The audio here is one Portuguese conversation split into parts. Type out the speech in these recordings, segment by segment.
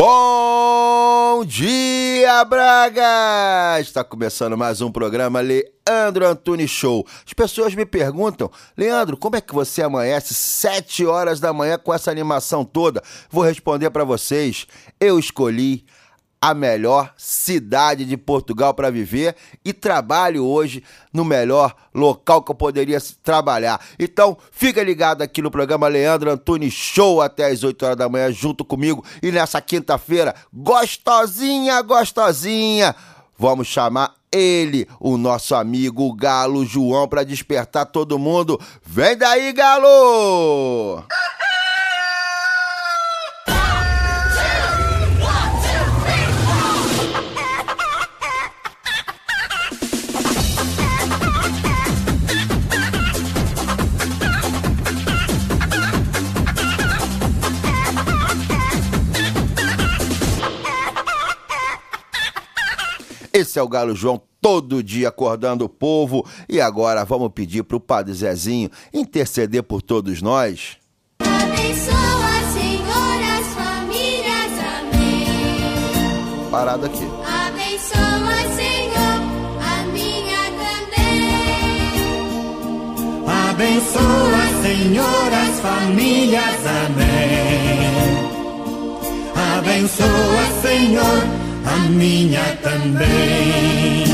Bom dia, Braga! Está começando mais um programa Leandro Antunes Show. As pessoas me perguntam, Leandro, como é que você amanhece 7 horas da manhã com essa animação toda? Vou responder para vocês. Eu escolhi a melhor cidade de Portugal para viver e trabalho hoje no melhor local que eu poderia trabalhar. Então, fica ligado aqui no programa Leandro Antunes Show até as 8 horas da manhã junto comigo e nessa quinta-feira, gostosinha, gostosinha, vamos chamar ele, o nosso amigo Galo João para despertar todo mundo. Vem daí, Galo! Esse é o Galo João todo dia acordando o povo. E agora vamos pedir para o Padre Zezinho interceder por todos nós. Abençoa, Senhor, as famílias. Amém. Parado aqui. Abençoa, Senhor, a minha também. Abençoa, Senhor, as famílias. Amém. Abençoa, Senhor a minha também.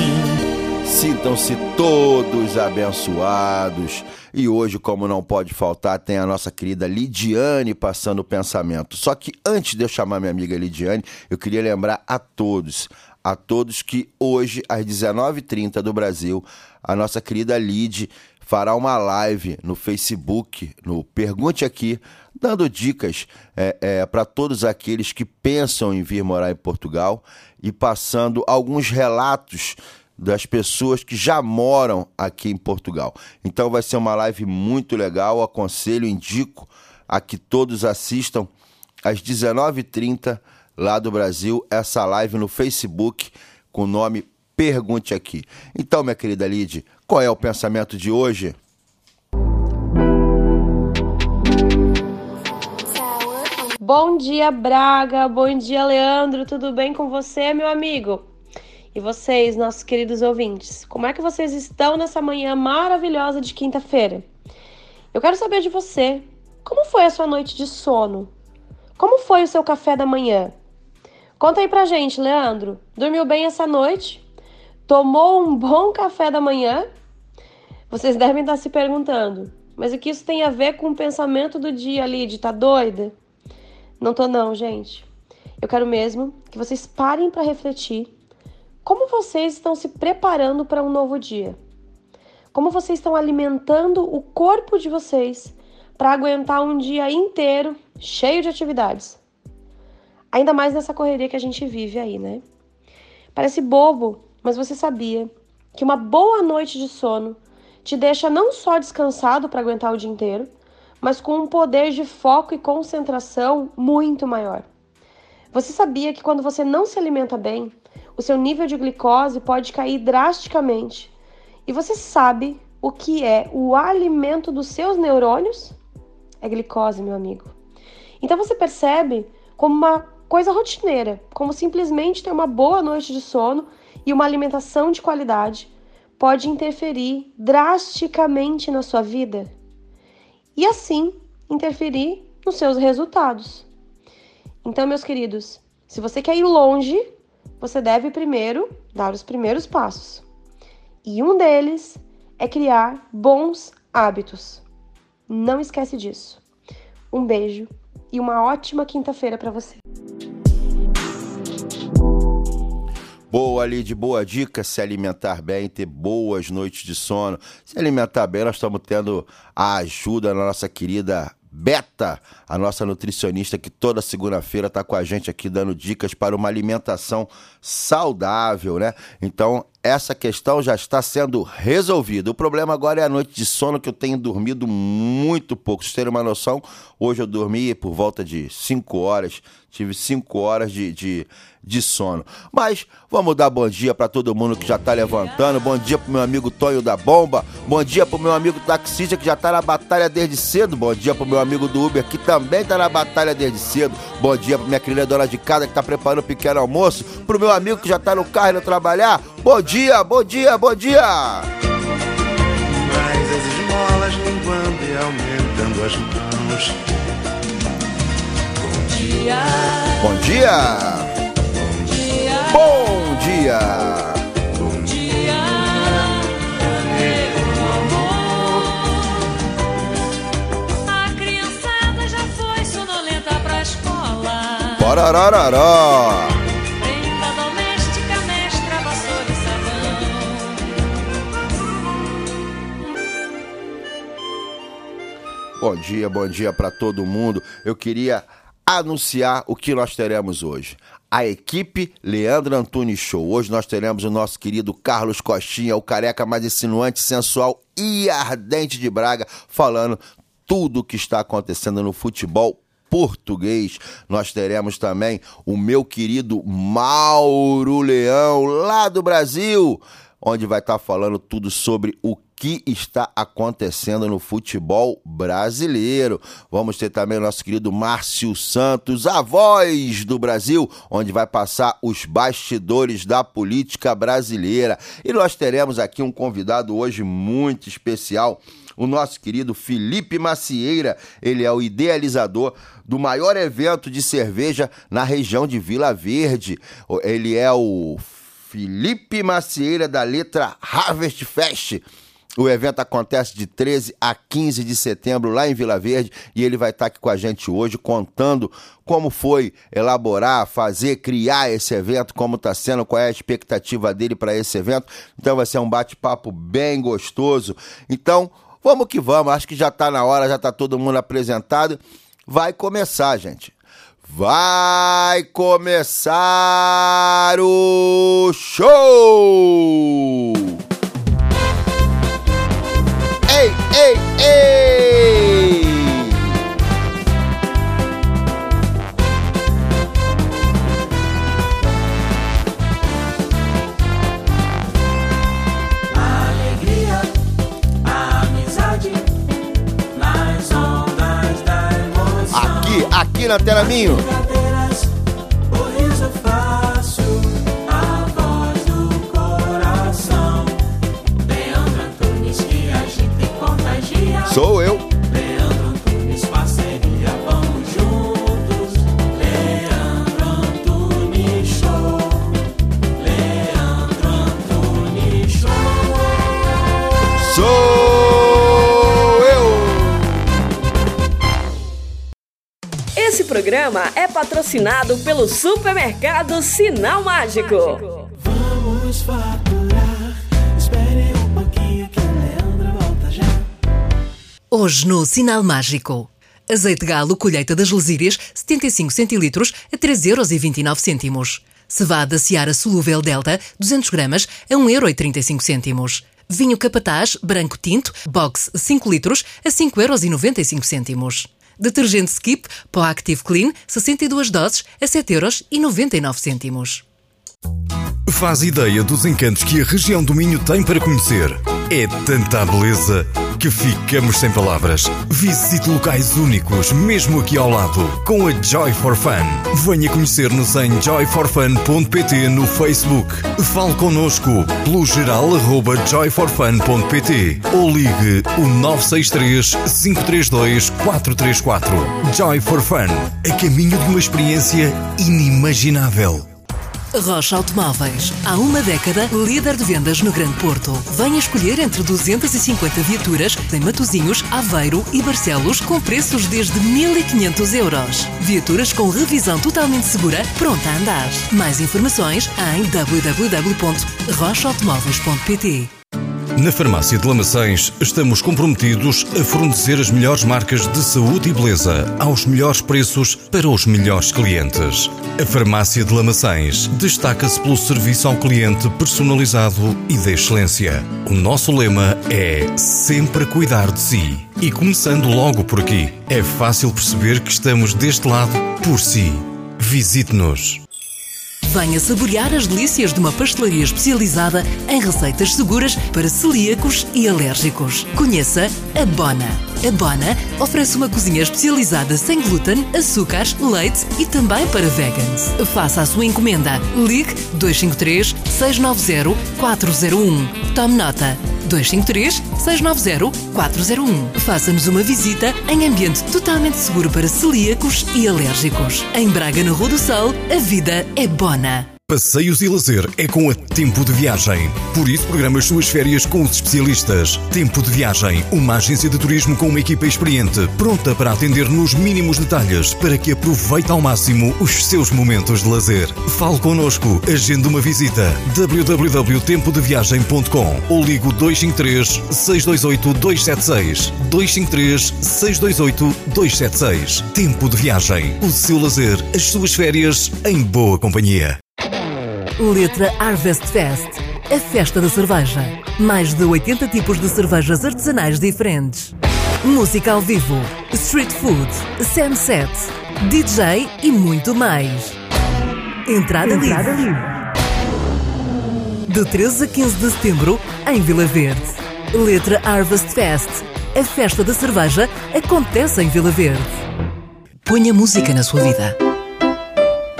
Sintam-se todos abençoados. E hoje, como não pode faltar, tem a nossa querida Lidiane passando o pensamento. Só que antes de eu chamar minha amiga Lidiane, eu queria lembrar a todos, a todos que hoje, às 19h30 do Brasil, a nossa querida Lid fará uma live no Facebook, no Pergunte Aqui, dando dicas é, é, para todos aqueles que pensam em vir morar em Portugal e passando alguns relatos das pessoas que já moram aqui em Portugal. Então vai ser uma live muito legal, aconselho, indico a que todos assistam às 19h30 lá do Brasil, essa live no Facebook com o nome Pergunte Aqui. Então, minha querida Lid, qual é o pensamento de hoje? Bom dia, Braga. Bom dia, Leandro. Tudo bem com você, meu amigo? E vocês, nossos queridos ouvintes, como é que vocês estão nessa manhã maravilhosa de quinta-feira? Eu quero saber de você. Como foi a sua noite de sono? Como foi o seu café da manhã? Conta aí pra gente, Leandro. Dormiu bem essa noite? Tomou um bom café da manhã? Vocês devem estar se perguntando, mas o que isso tem a ver com o pensamento do dia ali de tá doida? Não tô não, gente. Eu quero mesmo que vocês parem para refletir como vocês estão se preparando para um novo dia. Como vocês estão alimentando o corpo de vocês para aguentar um dia inteiro cheio de atividades. Ainda mais nessa correria que a gente vive aí, né? Parece bobo, mas você sabia que uma boa noite de sono te deixa não só descansado para aguentar o dia inteiro, mas com um poder de foco e concentração muito maior. Você sabia que quando você não se alimenta bem, o seu nível de glicose pode cair drasticamente? E você sabe o que é o alimento dos seus neurônios? É glicose, meu amigo. Então você percebe como uma coisa rotineira, como simplesmente ter uma boa noite de sono e uma alimentação de qualidade pode interferir drasticamente na sua vida e assim interferir nos seus resultados. Então, meus queridos, se você quer ir longe, você deve primeiro dar os primeiros passos. E um deles é criar bons hábitos. Não esquece disso. Um beijo e uma ótima quinta-feira para você. Boa ali de boa dica, se alimentar bem, ter boas noites de sono. Se alimentar bem, nós estamos tendo a ajuda da nossa querida Beta, a nossa nutricionista que toda segunda-feira está com a gente aqui dando dicas para uma alimentação saudável, né? Então, essa questão já está sendo resolvida. O problema agora é a noite de sono, que eu tenho dormido muito pouco. Vocês terem uma noção, hoje eu dormi por volta de 5 horas, tive 5 horas de, de, de, sono. Mas vamos dar bom dia para todo mundo que já está levantando. Bom dia pro meu amigo Tonho da Bomba. Bom dia pro meu amigo taxista que já está na batalha desde cedo. Bom dia pro meu amigo do Uber que também está na batalha desde cedo. Bom dia pra minha querida dona de casa que está preparando o pequeno almoço. Pro meu amigo que já está no carro indo trabalhar. Bom dia, bom dia, bom dia! Mais as esmolas linguando e aumentando as mãos. Bom dia! Bom dia! Bom dia! Bom dia, meu amor. A criançada já foi sonolenta pra escola. Pororororó! Bom dia, bom dia para todo mundo. Eu queria anunciar o que nós teremos hoje. A equipe Leandro Antunes Show. Hoje nós teremos o nosso querido Carlos Costinha, o careca mais insinuante, sensual e ardente de Braga, falando tudo o que está acontecendo no futebol português. Nós teremos também o meu querido Mauro Leão, lá do Brasil, onde vai estar falando tudo sobre o que está acontecendo no futebol brasileiro. Vamos ter também o nosso querido Márcio Santos, a voz do Brasil, onde vai passar os bastidores da política brasileira. E nós teremos aqui um convidado hoje muito especial o nosso querido Felipe Macieira. Ele é o idealizador do maior evento de cerveja na região de Vila Verde. Ele é o Felipe Macieira da letra Harvest Fest. O evento acontece de 13 a 15 de setembro lá em Vila Verde e ele vai estar aqui com a gente hoje contando como foi elaborar, fazer, criar esse evento, como está sendo, qual é a expectativa dele para esse evento. Então vai ser um bate-papo bem gostoso. Então, vamos que vamos, acho que já está na hora, já está todo mundo apresentado. Vai começar, gente. Vai começar o show! Ei, ei, ei! Alegria, amizade, nas ondas da emoção. Aqui, aqui na tela minho. Sou eu. Leandro Antunes, parceria, vamos juntos. Leandro Antunes Show. Leandro Antunes Show. Sou eu. Esse programa é patrocinado pelo supermercado Sinal Mágico. Vamos Hoje no Sinal Mágico. Azeite galo colheita das lesírias, 75 centilitros a 3,29 euros. Cevada Seara solúvel Delta, 200 gramas a 1,35 euros. Vinho Capataz, branco tinto, box 5 litros a 5,95 euros. Detergente Skip, Pó Active Clean, 62 doses a 7,99 euros. Faz ideia dos encantos que a região do Minho tem para conhecer. É tanta beleza que ficamos sem palavras. Visite locais únicos, mesmo aqui ao lado, com a Joy for Fun. Venha conhecer-nos em joyforfun.pt no Facebook. Fale connosco pelo geral arroba joyforfun.pt ou ligue o 963 532 434. Joy for Fun, a caminho de uma experiência inimaginável. Rocha Automóveis. Há uma década, líder de vendas no Grande Porto. Venha escolher entre 250 viaturas em Matozinhos, Aveiro e Barcelos com preços desde 1.500 euros. Viaturas com revisão totalmente segura, pronta a andar. Mais informações em www.rochaautomóveis.pt Na Farmácia de Lamaçães estamos comprometidos a fornecer as melhores marcas de saúde e beleza aos melhores preços para os melhores clientes. A Farmácia de Lamaçães destaca-se pelo serviço ao cliente personalizado e de excelência. O nosso lema é sempre cuidar de si. E começando logo por aqui, é fácil perceber que estamos deste lado por si. Visite-nos. Venha saborear as delícias de uma pastelaria especializada em receitas seguras para celíacos e alérgicos. Conheça a Bona. A Bona oferece uma cozinha especializada sem glúten, açúcares, leite e também para vegans. Faça a sua encomenda. Ligue 253 690 401. Tome nota. 253 690 401. Faça-nos uma visita em ambiente totalmente seguro para celíacos e alérgicos. Em Braga, na Rua do Sol, a vida é bona. Passeios e lazer é com a Tempo de Viagem. Por isso, programa as suas férias com os especialistas. Tempo de Viagem, uma agência de turismo com uma equipa experiente, pronta para atender nos mínimos detalhes para que aproveite ao máximo os seus momentos de lazer. Fale connosco, agende uma visita. www.tempodeviagem.com ou ligo 253 628 276 253 628 276. Tempo de Viagem, o seu lazer, as suas férias em boa companhia. Letra Harvest Fest, a festa da cerveja. Mais de 80 tipos de cervejas artesanais diferentes. Música ao vivo, street food, sunset, DJ e muito mais. Entrada, livre. De 13 a 15 de setembro, em Vila Verde. Letra Harvest Fest, a festa da cerveja acontece em Vila Verde. Ponha música na sua vida.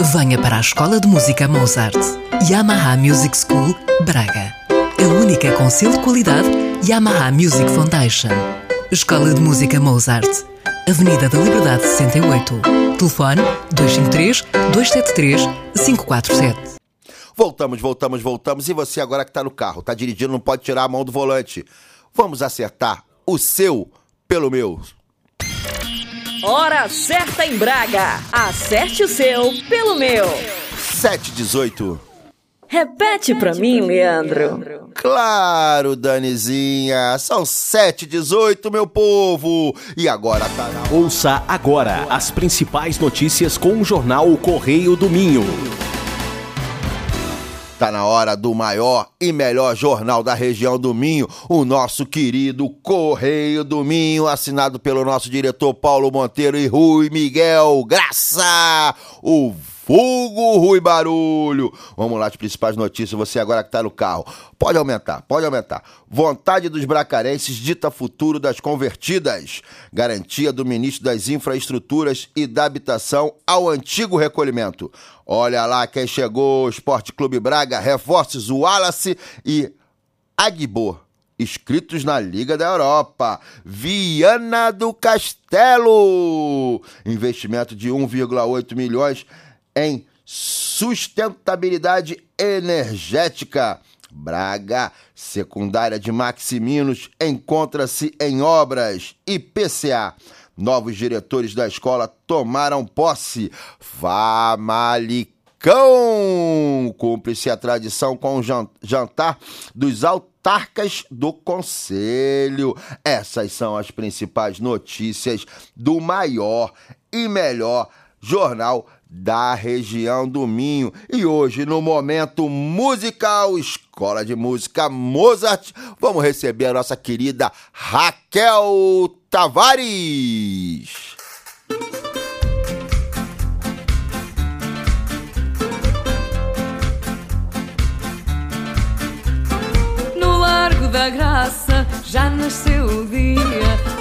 Venha para a Escola de Música Mozart. Yamaha Music School, Braga. A única com selo de qualidade Yamaha Music Foundation. Escola de Música Mozart. Avenida da Liberdade 68. Telefone 253 273 547. Voltamos, voltamos, voltamos. E você agora que tá no carro, tá dirigindo, não pode tirar a mão do volante. Vamos acertar o seu pelo meu. Hora certa em Braga. Acerte o seu pelo meu. 718. Repete pra mim, Leandro. Claro, Danizinha. São 718, meu povo. E agora tá na Ouça agora as principais notícias com o jornal O Correio do Minho. Tá na hora do maior e melhor jornal da região do Minho, o nosso querido Correio do Minho, assinado pelo nosso diretor Paulo Monteiro e Rui Miguel Graça, o Fogo Rui Barulho. Vamos lá, as principais notícias, você agora que tá no carro. Pode aumentar, pode aumentar. Vontade dos bracarenses dita futuro das convertidas. Garantia do ministro das Infraestruturas e da Habitação ao antigo recolhimento. Olha lá quem chegou, Esporte Clube Braga, reforços Wallace e Agbo, inscritos na Liga da Europa. Viana do Castelo, investimento de 1,8 milhões em sustentabilidade energética. Braga, secundária de Maximinos, encontra-se em obras. IPCA. Novos diretores da escola tomaram posse. Famalicão! Cumpre-se a tradição com o jan- jantar dos autarcas do Conselho. Essas são as principais notícias do maior e melhor jornal da região do Minho. E hoje, no momento musical, Escola de Música Mozart, vamos receber a nossa querida Raquel Tavares. No Largo da Graça já nasceu o dia.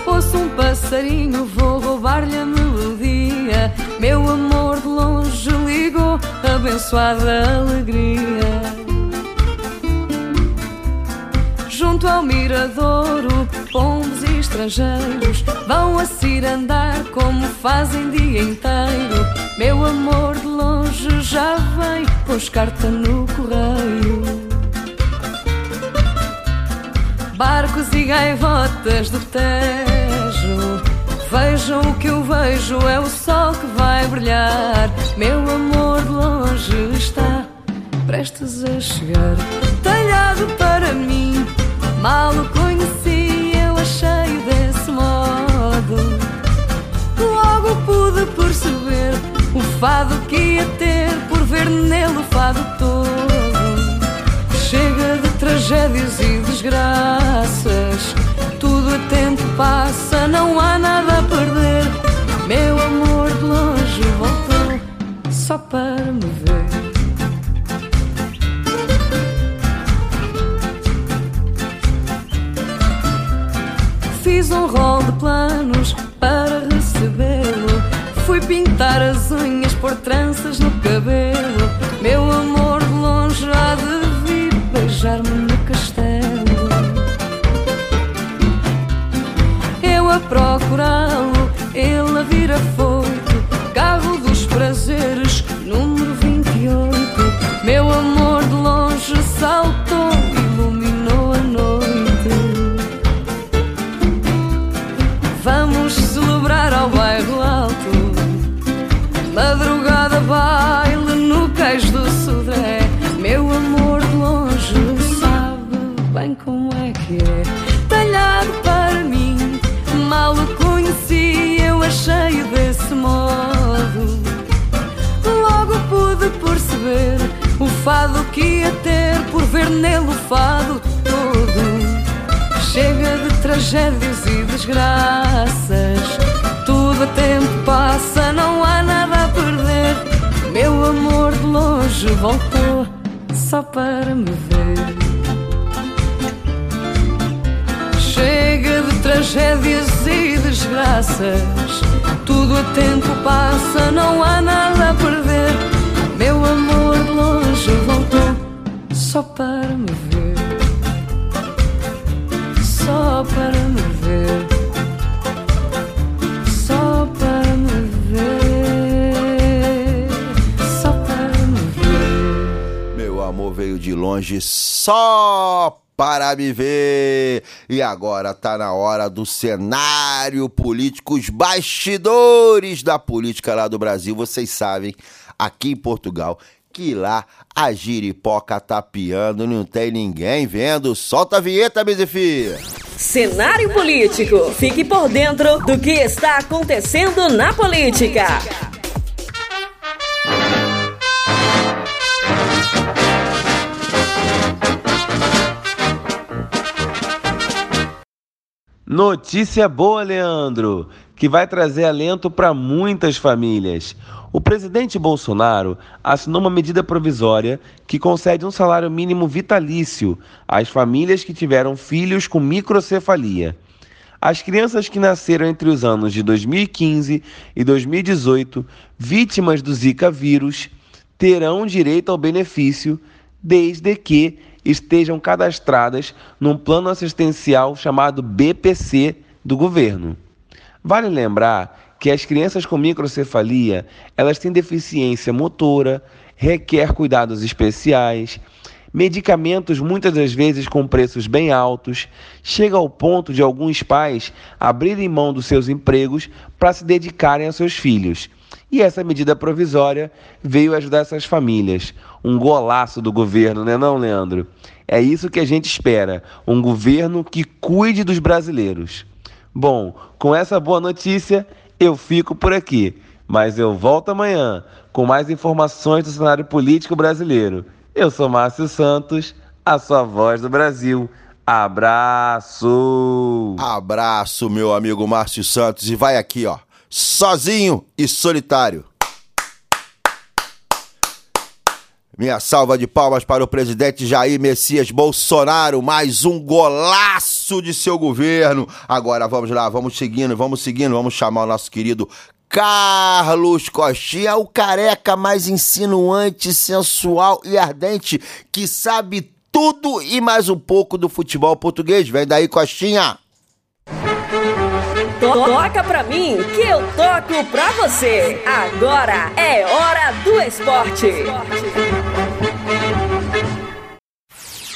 Ouço um passarinho, vou roubar-lhe a melodia. Meu amor de longe ligou, abençoada alegria. Junto ao miradouro, pombos e estrangeiros vão a cirandar como fazem dia inteiro. Meu amor de longe já vem, pôs carta no correio. Barcos e gaivotas do Tejo Vejam o que eu vejo, é o sol que vai brilhar Meu amor de longe está prestes a chegar Talhado para mim, mal o conheci Eu achei desse modo Logo pude perceber O fado que ia ter por ver nele o fado todo. Chega de tragédias e desgraças. Tudo a tempo passa, não há nada a perder. Meu amor de longe voltou só para me ver. Tragédias e desgraças. Tudo a tempo passa, não há nada a perder. Meu amor de longe voltou só para me ver. Chega de tragédias e desgraças. Tudo a tempo passa, não há nada a perder. Longe só para me ver. E agora tá na hora do cenário político, os bastidores da política lá do Brasil. Vocês sabem, aqui em Portugal, que lá a giripoca tá piando, não tem ninguém vendo. Solta a vinheta, Bezefia. Cenário político. Fique por dentro do que está acontecendo na política. Notícia boa, Leandro, que vai trazer alento para muitas famílias. O presidente Bolsonaro assinou uma medida provisória que concede um salário mínimo vitalício às famílias que tiveram filhos com microcefalia. As crianças que nasceram entre os anos de 2015 e 2018, vítimas do Zika vírus, terão direito ao benefício desde que estejam cadastradas num plano assistencial chamado BPC do governo. Vale lembrar que as crianças com microcefalia, elas têm deficiência motora, requer cuidados especiais, medicamentos muitas das vezes com preços bem altos, chega ao ponto de alguns pais abrirem mão dos seus empregos para se dedicarem aos seus filhos. E essa medida provisória veio ajudar essas famílias. Um golaço do governo, né não, Leandro? É isso que a gente espera, um governo que cuide dos brasileiros. Bom, com essa boa notícia, eu fico por aqui, mas eu volto amanhã com mais informações do cenário político brasileiro. Eu sou Márcio Santos, a sua voz do Brasil. Abraço! Abraço, meu amigo Márcio Santos. E vai aqui, ó, sozinho e solitário. Minha salva de palmas para o presidente Jair Messias Bolsonaro, mais um golaço de seu governo. Agora vamos lá, vamos seguindo, vamos seguindo, vamos chamar o nosso querido Carlos Costinha, o careca mais insinuante, sensual e ardente que sabe tudo e mais um pouco do futebol português. Vem daí, Costinha. Toca pra mim que eu toco pra você. Agora é hora do esporte.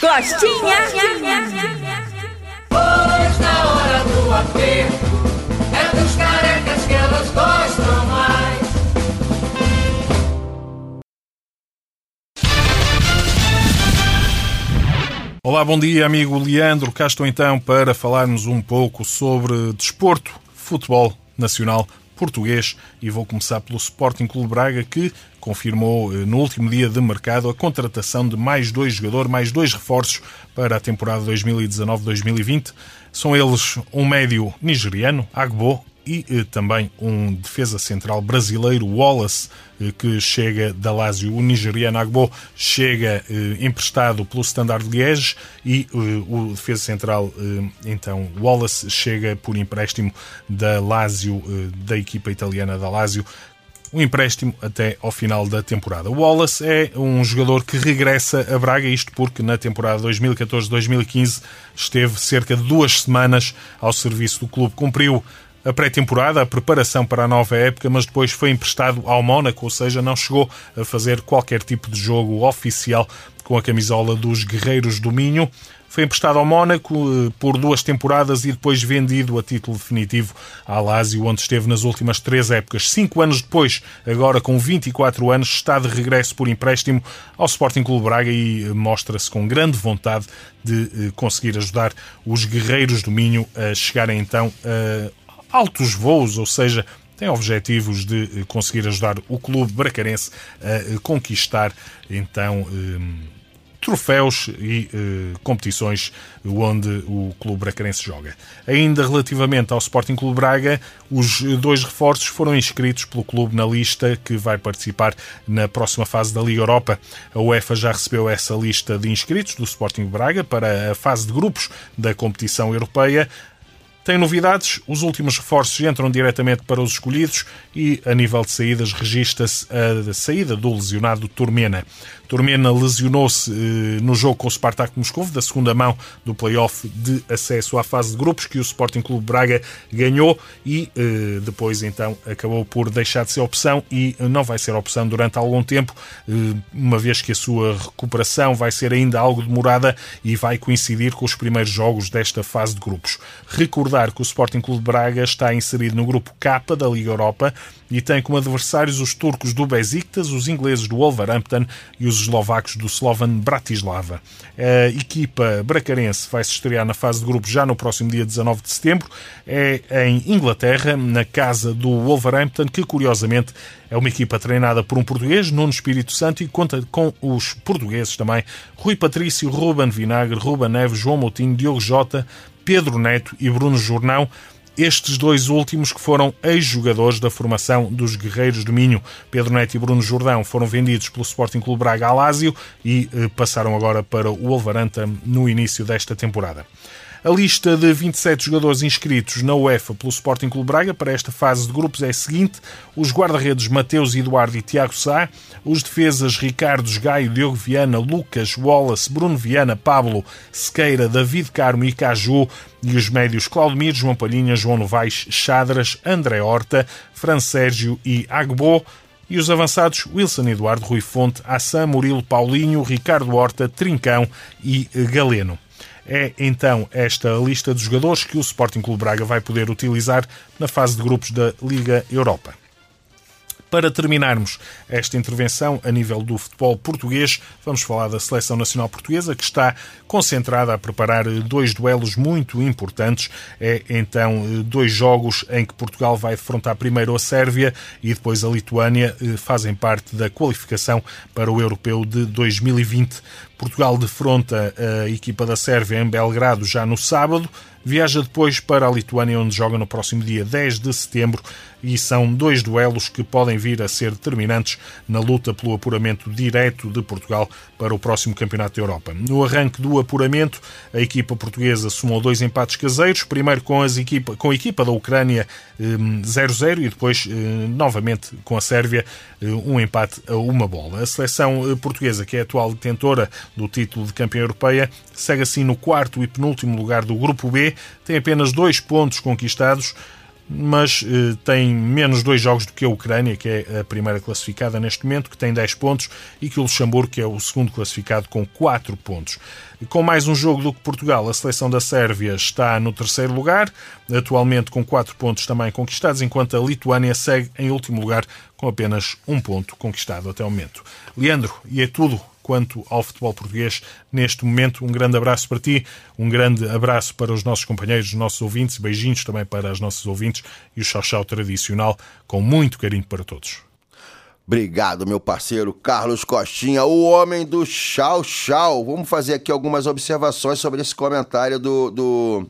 Costinha. Pois na hora do aperto mais. Olá, bom dia, amigo Leandro. Cá estou então para falarmos um pouco sobre desporto, futebol nacional, português e vou começar pelo Sporting Clube Braga que confirmou eh, no último dia de mercado a contratação de mais dois jogadores, mais dois reforços para a temporada 2019-2020. São eles um médio nigeriano, Agbo, e eh, também um defesa central brasileiro, Wallace, eh, que chega da Lazio. O nigeriano Agbo chega eh, emprestado pelo Standard Liège e eh, o defesa central, eh, então, Wallace, chega por empréstimo da Lazio, eh, da equipa italiana da Lazio, um empréstimo até ao final da temporada. O Wallace é um jogador que regressa a Braga, isto porque na temporada 2014-2015 esteve cerca de duas semanas ao serviço do clube. Cumpriu a pré-temporada, a preparação para a nova época, mas depois foi emprestado ao Mónaco, ou seja, não chegou a fazer qualquer tipo de jogo oficial com a camisola dos Guerreiros do Minho. Foi emprestado ao Mónaco eh, por duas temporadas e depois vendido a título definitivo à Lazio, onde esteve nas últimas três épocas. Cinco anos depois, agora com 24 anos, está de regresso por empréstimo ao Sporting Clube Braga e eh, mostra-se com grande vontade de eh, conseguir ajudar os Guerreiros do Minho a chegarem então a altos voos, ou seja, tem objetivos de conseguir ajudar o clube bracarense a conquistar então troféus e eh, competições onde o clube bracarense joga. Ainda relativamente ao Sporting Clube Braga, os dois reforços foram inscritos pelo clube na lista que vai participar na próxima fase da Liga Europa. A UEFA já recebeu essa lista de inscritos do Sporting Braga para a fase de grupos da competição europeia. Tem novidades, os últimos reforços entram diretamente para os escolhidos e, a nível de saídas, registra-se a saída do lesionado Turmena. Turmena lesionou-se eh, no jogo com o Spartak Moscou, da segunda mão do play-off de acesso à fase de grupos, que o Sporting Clube Braga ganhou e eh, depois então acabou por deixar de ser opção e não vai ser opção durante algum tempo, eh, uma vez que a sua recuperação vai ser ainda algo demorada e vai coincidir com os primeiros jogos desta fase de grupos. Recordar que o Sporting Clube Braga está inserido no grupo K da Liga Europa e tem como adversários os turcos do Besiktas, os ingleses do Wolverhampton e os eslovacos do Slovan Bratislava. A equipa bracarense vai se estrear na fase de grupos já no próximo dia 19 de setembro. É em Inglaterra, na casa do Wolverhampton, que curiosamente é uma equipa treinada por um português, Nuno Espírito Santo, e conta com os portugueses também Rui Patrício, Ruben Vinagre, Ruben Neves, João Moutinho, Diogo Jota, Pedro Neto e Bruno Jornão estes dois últimos que foram ex-jogadores da formação dos Guerreiros do Minho. Pedro Neto e Bruno Jordão foram vendidos pelo Sporting Clube Braga a Lásio e eh, passaram agora para o Wolverhampton no início desta temporada. A lista de 27 jogadores inscritos na UEFA pelo Sporting Clube Braga para esta fase de grupos é a seguinte: os guarda-redes Mateus Eduardo e Tiago Sá, os defesas Ricardo Gaio, Diogo Viana, Lucas Wallace, Bruno Viana, Pablo Sequeira, David Carmo e Caju, e os médios Claudemir, João Palhinha, João Novaes, Chadras, André Horta, Fran Sérgio e Agbo. E os avançados Wilson Eduardo, Rui Fonte, Assam, Murilo, Paulinho, Ricardo Horta, Trincão e Galeno. É então esta lista de jogadores que o Sporting Clube Braga vai poder utilizar na fase de grupos da Liga Europa. Para terminarmos esta intervenção a nível do futebol português, vamos falar da Seleção Nacional Portuguesa, que está concentrada a preparar dois duelos muito importantes. É então dois jogos em que Portugal vai defrontar primeiro a Sérvia e depois a Lituânia, fazem parte da qualificação para o Europeu de 2020. Portugal defronta a equipa da Sérvia em Belgrado já no sábado. Viaja depois para a Lituânia, onde joga no próximo dia 10 de setembro, e são dois duelos que podem vir a ser determinantes na luta pelo apuramento direto de Portugal para o próximo Campeonato da Europa. No arranque do apuramento, a equipa portuguesa somou dois empates caseiros, primeiro com, as equipa, com a equipa da Ucrânia 0-0 e depois novamente com a Sérvia um empate a uma bola. A seleção portuguesa, que é a atual detentora do título de campeã europeia, segue assim no quarto e penúltimo lugar do Grupo B, tem apenas dois pontos conquistados, mas eh, tem menos dois jogos do que a Ucrânia, que é a primeira classificada neste momento, que tem 10 pontos, e que o Luxemburgo, que é o segundo classificado, com 4 pontos. Com mais um jogo do que Portugal, a seleção da Sérvia está no terceiro lugar, atualmente com 4 pontos também conquistados, enquanto a Lituânia segue em último lugar com apenas um ponto conquistado até o momento. Leandro, e é tudo quanto ao futebol português neste momento. Um grande abraço para ti, um grande abraço para os nossos companheiros, os nossos ouvintes, beijinhos também para os nossos ouvintes e o chau-chau tradicional, com muito carinho para todos. Obrigado, meu parceiro Carlos Costinha, o homem do chau chau. Vamos fazer aqui algumas observações sobre esse comentário do, do,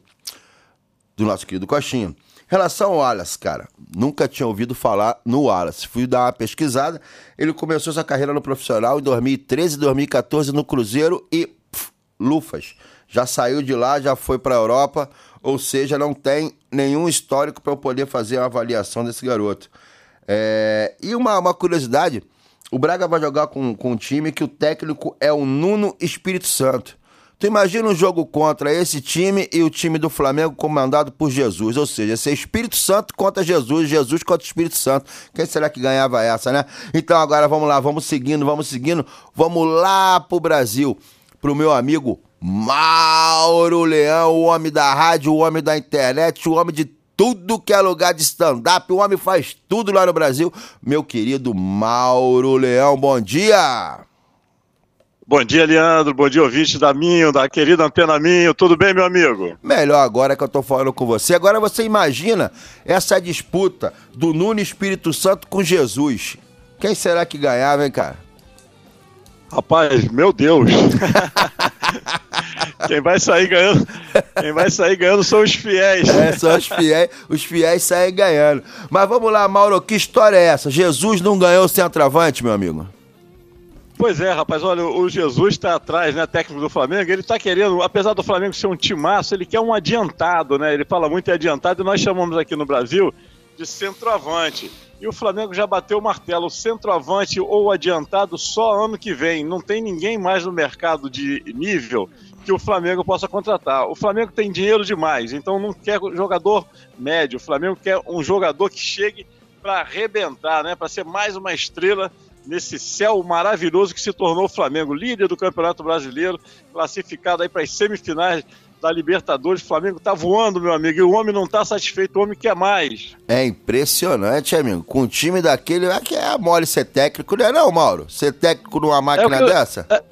do nosso querido Costinha. Relação ao Wallace, cara, nunca tinha ouvido falar no Wallace. Fui dar uma pesquisada. Ele começou sua carreira no profissional em 2013, 2014 no Cruzeiro e pff, lufas. Já saiu de lá, já foi para a Europa, ou seja, não tem nenhum histórico para eu poder fazer uma avaliação desse garoto. É, e uma, uma curiosidade: o Braga vai jogar com, com um time que o técnico é o Nuno Espírito Santo. Tu imagina um jogo contra esse time e o time do Flamengo comandado por Jesus. Ou seja, ser Espírito Santo contra Jesus, Jesus contra o Espírito Santo. Quem será que ganhava essa, né? Então agora vamos lá, vamos seguindo, vamos seguindo. Vamos lá pro Brasil, pro meu amigo Mauro Leão, o homem da rádio, o homem da internet, o homem de tudo que é lugar de stand-up. O homem faz tudo lá no Brasil. Meu querido Mauro Leão, bom dia! Bom dia, Leandro. Bom dia, ouvinte da Minho, da querida Antena Minho. Tudo bem, meu amigo? Melhor agora que eu tô falando com você. Agora você imagina essa disputa do Nuno Espírito Santo com Jesus. Quem será que ganhava, hein, cara? Rapaz, meu Deus. quem vai sair ganhando, quem vai sair ganhando são os fiéis. É, são os fiéis, os fiéis saem ganhando. Mas vamos lá, Mauro, que história é essa? Jesus não ganhou o centroavante, meu amigo? Pois é, rapaz, olha, o Jesus está atrás, né, técnico do Flamengo, ele está querendo, apesar do Flamengo ser um timaço, ele quer um adiantado, né, ele fala muito em adiantado e nós chamamos aqui no Brasil de centroavante. E o Flamengo já bateu o martelo, centroavante ou adiantado só ano que vem, não tem ninguém mais no mercado de nível que o Flamengo possa contratar. O Flamengo tem dinheiro demais, então não quer jogador médio, o Flamengo quer um jogador que chegue para arrebentar, né, para ser mais uma estrela nesse céu maravilhoso que se tornou o Flamengo, líder do Campeonato Brasileiro, classificado aí para as semifinais da Libertadores. O Flamengo tá voando, meu amigo, e o homem não tá satisfeito, o homem quer mais. É impressionante, amigo. Com um time daquele, é que é mole ser técnico, não é não, Mauro? Ser técnico numa máquina É que dessa? É,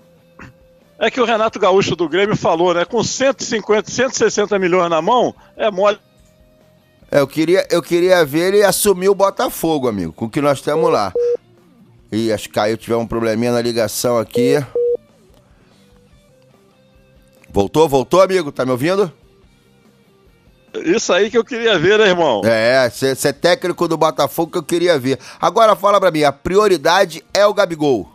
é que o Renato Gaúcho do Grêmio falou, né? Com 150, 160 milhões na mão, é mole. É, eu queria, eu queria ver ele assumir o Botafogo, amigo, com o que nós temos lá. Ih, acho que caiu, tiver um probleminha na ligação aqui. Voltou, voltou, amigo? Tá me ouvindo? Isso aí que eu queria ver, né, irmão? É, ser, ser técnico do Botafogo que eu queria ver. Agora fala pra mim, a prioridade é o Gabigol.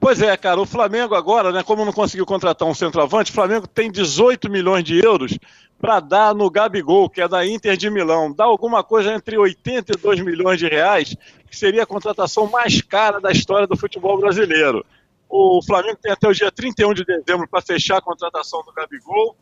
Pois é, cara, o Flamengo agora, né, como não conseguiu contratar um centroavante, o Flamengo tem 18 milhões de euros para dar no Gabigol, que é da Inter de Milão. Dá alguma coisa entre 82 milhões de reais, que seria a contratação mais cara da história do futebol brasileiro. O Flamengo tem até o dia 31 de dezembro para fechar a contratação do Gabigol.